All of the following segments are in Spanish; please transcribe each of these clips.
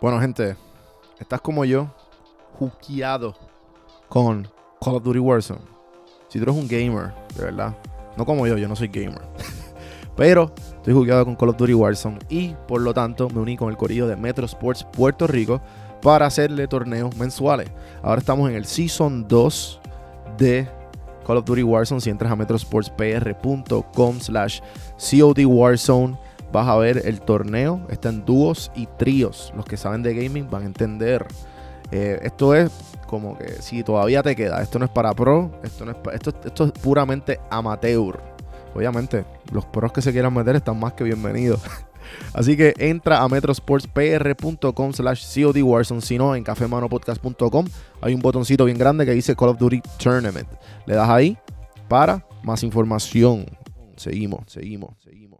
Bueno, gente, estás como yo, juqueado con Call of Duty Warzone. Si tú eres un gamer, de verdad, no como yo, yo no soy gamer. Pero estoy jugueado con Call of Duty Warzone y por lo tanto me uní con el corillo de Metro Sports Puerto Rico para hacerle torneos mensuales. Ahora estamos en el Season 2 de Call of Duty Warzone. Si entras a metrosportspr.com slash COD Warzone, vas a ver el torneo. Está en dúos y tríos. Los que saben de gaming van a entender. Eh, esto es como que si todavía te queda, esto no es para pro, esto, no es esto, esto es puramente amateur. Obviamente, los pros que se quieran meter están más que bienvenidos. Así que entra a metrosportspr.com slash COD Warzone, si no, en cafemanopodcast.com hay un botoncito bien grande que dice Call of Duty Tournament. Le das ahí para más información. Seguimos, seguimos, seguimos.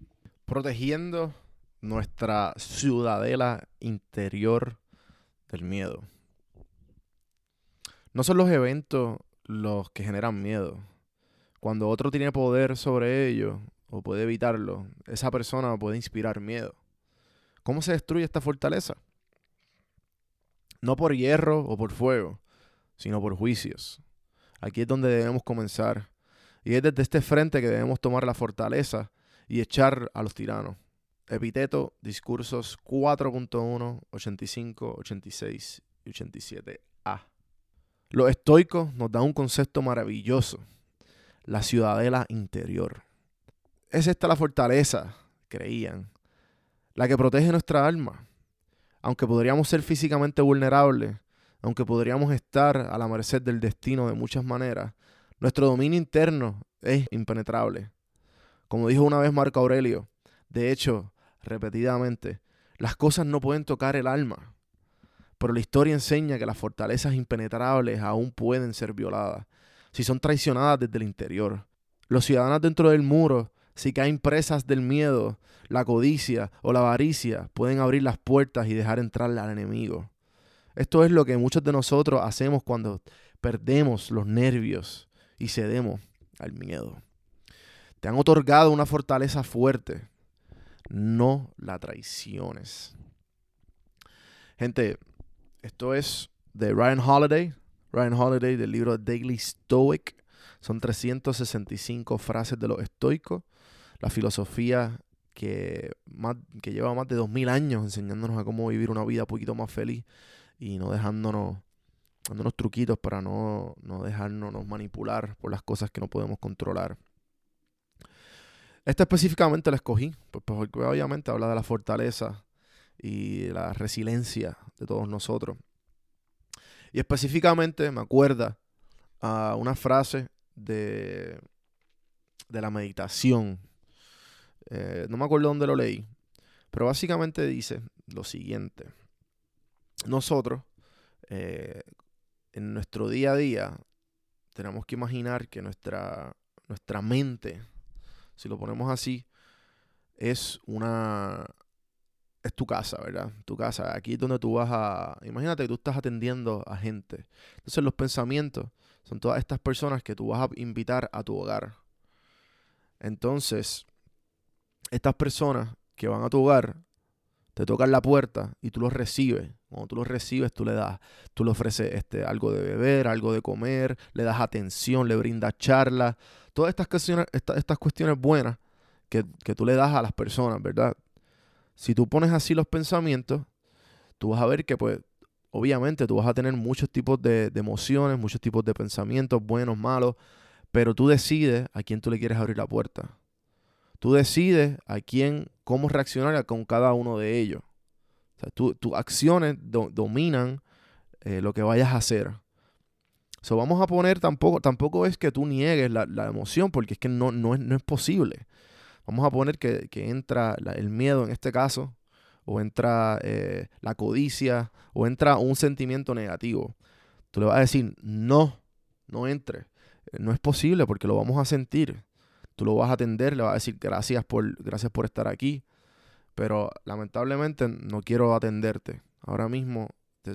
Protegiendo nuestra ciudadela interior del miedo. No son los eventos los que generan miedo. Cuando otro tiene poder sobre ellos o puede evitarlo, esa persona puede inspirar miedo. ¿Cómo se destruye esta fortaleza? No por hierro o por fuego, sino por juicios. Aquí es donde debemos comenzar. Y es desde este frente que debemos tomar la fortaleza y echar a los tiranos. Epiteto, discursos 4.1, 85, 86 y 87a. Los estoicos nos dan un concepto maravilloso, la ciudadela interior. Es esta la fortaleza, creían, la que protege nuestra alma. Aunque podríamos ser físicamente vulnerables, aunque podríamos estar a la merced del destino de muchas maneras, nuestro dominio interno es impenetrable. Como dijo una vez Marco Aurelio, de hecho, repetidamente, las cosas no pueden tocar el alma, pero la historia enseña que las fortalezas impenetrables aún pueden ser violadas, si son traicionadas desde el interior. Los ciudadanos dentro del muro si caen presas del miedo, la codicia o la avaricia, pueden abrir las puertas y dejar entrar al enemigo. Esto es lo que muchos de nosotros hacemos cuando perdemos los nervios y cedemos al miedo. Te han otorgado una fortaleza fuerte. No la traiciones. Gente, esto es de Ryan Holiday. Ryan Holiday del libro Daily Stoic. Son 365 frases de los estoicos la filosofía que, lleva más de 2000 años enseñándonos a cómo vivir una vida un poquito más feliz y no dejándonos, dándonos truquitos para no, no dejarnos manipular por las cosas que no podemos controlar. Esta específicamente la escogí, pues, pues, porque obviamente habla de la fortaleza y la resiliencia de todos nosotros. Y específicamente me acuerda a una frase de, de la meditación eh, no me acuerdo dónde lo leí. Pero básicamente dice lo siguiente. Nosotros, eh, en nuestro día a día, tenemos que imaginar que nuestra, nuestra mente, si lo ponemos así, es una... Es tu casa, ¿verdad? Tu casa. Aquí es donde tú vas a... Imagínate que tú estás atendiendo a gente. Entonces los pensamientos son todas estas personas que tú vas a invitar a tu hogar. Entonces, estas personas que van a tu hogar te tocan la puerta y tú los recibes. Cuando tú los recibes, tú le das, tú le ofreces este, algo de beber, algo de comer, le das atención, le brindas charla. Todas estas cuestiones, estas cuestiones buenas que, que tú le das a las personas, ¿verdad? Si tú pones así los pensamientos, tú vas a ver que pues obviamente tú vas a tener muchos tipos de, de emociones, muchos tipos de pensamientos, buenos, malos, pero tú decides a quién tú le quieres abrir la puerta. Tú decides a quién, cómo reaccionar con cada uno de ellos. O sea, tus acciones dominan eh, lo que vayas a hacer. So, vamos a poner, tampoco, tampoco es que tú niegues la, la emoción, porque es que no, no, es, no es posible. Vamos a poner que, que entra el miedo en este caso, o entra eh, la codicia, o entra un sentimiento negativo. Tú le vas a decir, no, no entre. No es posible porque lo vamos a sentir. Tú lo vas a atender, le vas a decir gracias por, gracias por estar aquí. Pero lamentablemente no quiero atenderte. Ahora mismo,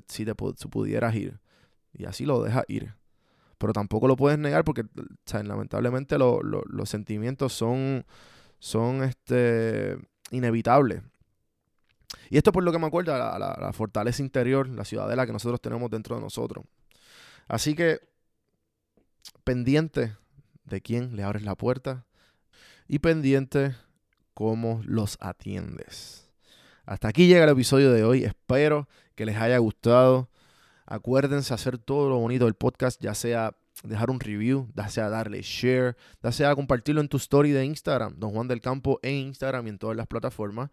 si te pudieras ir. Y así lo dejas ir. Pero tampoco lo puedes negar porque lamentablemente los sentimientos son, son este, inevitables. Y esto por lo que me acuerdo, la, la, fortaleza interior, la ciudadela que nosotros tenemos dentro de nosotros. Así que, pendiente de quién le abres la puerta y pendiente cómo los atiendes. Hasta aquí llega el episodio de hoy. Espero que les haya gustado. Acuérdense hacer todo lo bonito del podcast, ya sea dejar un review, ya sea darle share, ya sea compartirlo en tu story de Instagram, Don Juan del Campo en Instagram y en todas las plataformas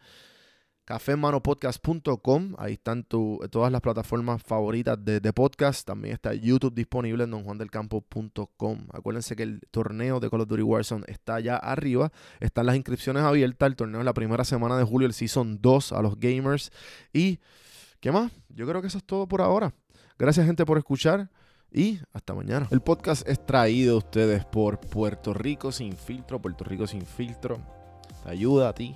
cafemanopodcast.com. Ahí están todas las plataformas favoritas de, podcast. También está YouTube disponible en donjuandelcampo.com. Acuérdense que el torneo de Call of Duty Warzone está ya arriba. Están las inscripciones abiertas. El torneo es la primera semana de julio, el Season 2 a los gamers. Y, ¿qué más? Yo creo que eso es todo por ahora. Gracias, gente, por escuchar. Y hasta mañana. El podcast es traído a ustedes por Puerto Rico Sin Filtro. Puerto Rico Sin Filtro. Te ayuda a ti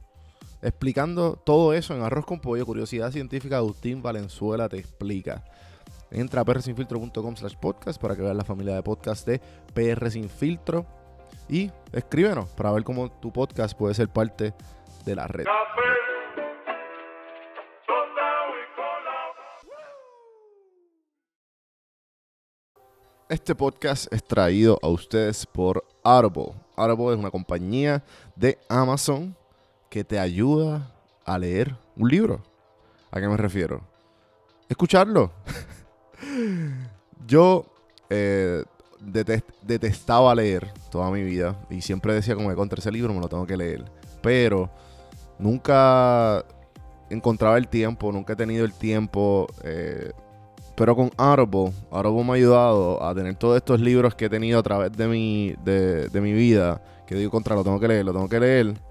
explicando todo eso en Arroz con Pollo, Curiosidad Científica, Agustín Valenzuela te explica. Entra a prsinfiltro.com slash podcast para que veas la familia de podcast de PR y escríbenos para ver cómo tu podcast puede ser parte de la red. Este podcast es traído a ustedes por Audible. Audible es una compañía de Amazon que te ayuda a leer un libro. ¿A qué me refiero? Escucharlo. Yo eh, detestaba leer toda mi vida y siempre decía como que contra ese libro me lo tengo que leer. Pero nunca encontraba el tiempo, nunca he tenido el tiempo. Eh, pero con Audible, Audible me ha ayudado a tener todos estos libros que he tenido a través de mi, de mi vida. Que digo contra, lo tengo que leer, lo tengo que leer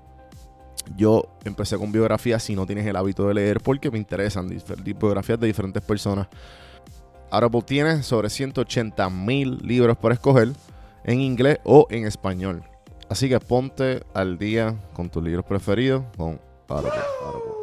yo empecé con biografías si no tienes el hábito de leer porque me interesan biografías de diferentes personas. Audible tiene sobre 180 mil libros por escoger en inglés o en español. Así que ponte al día con tus libros preferidos con Audible.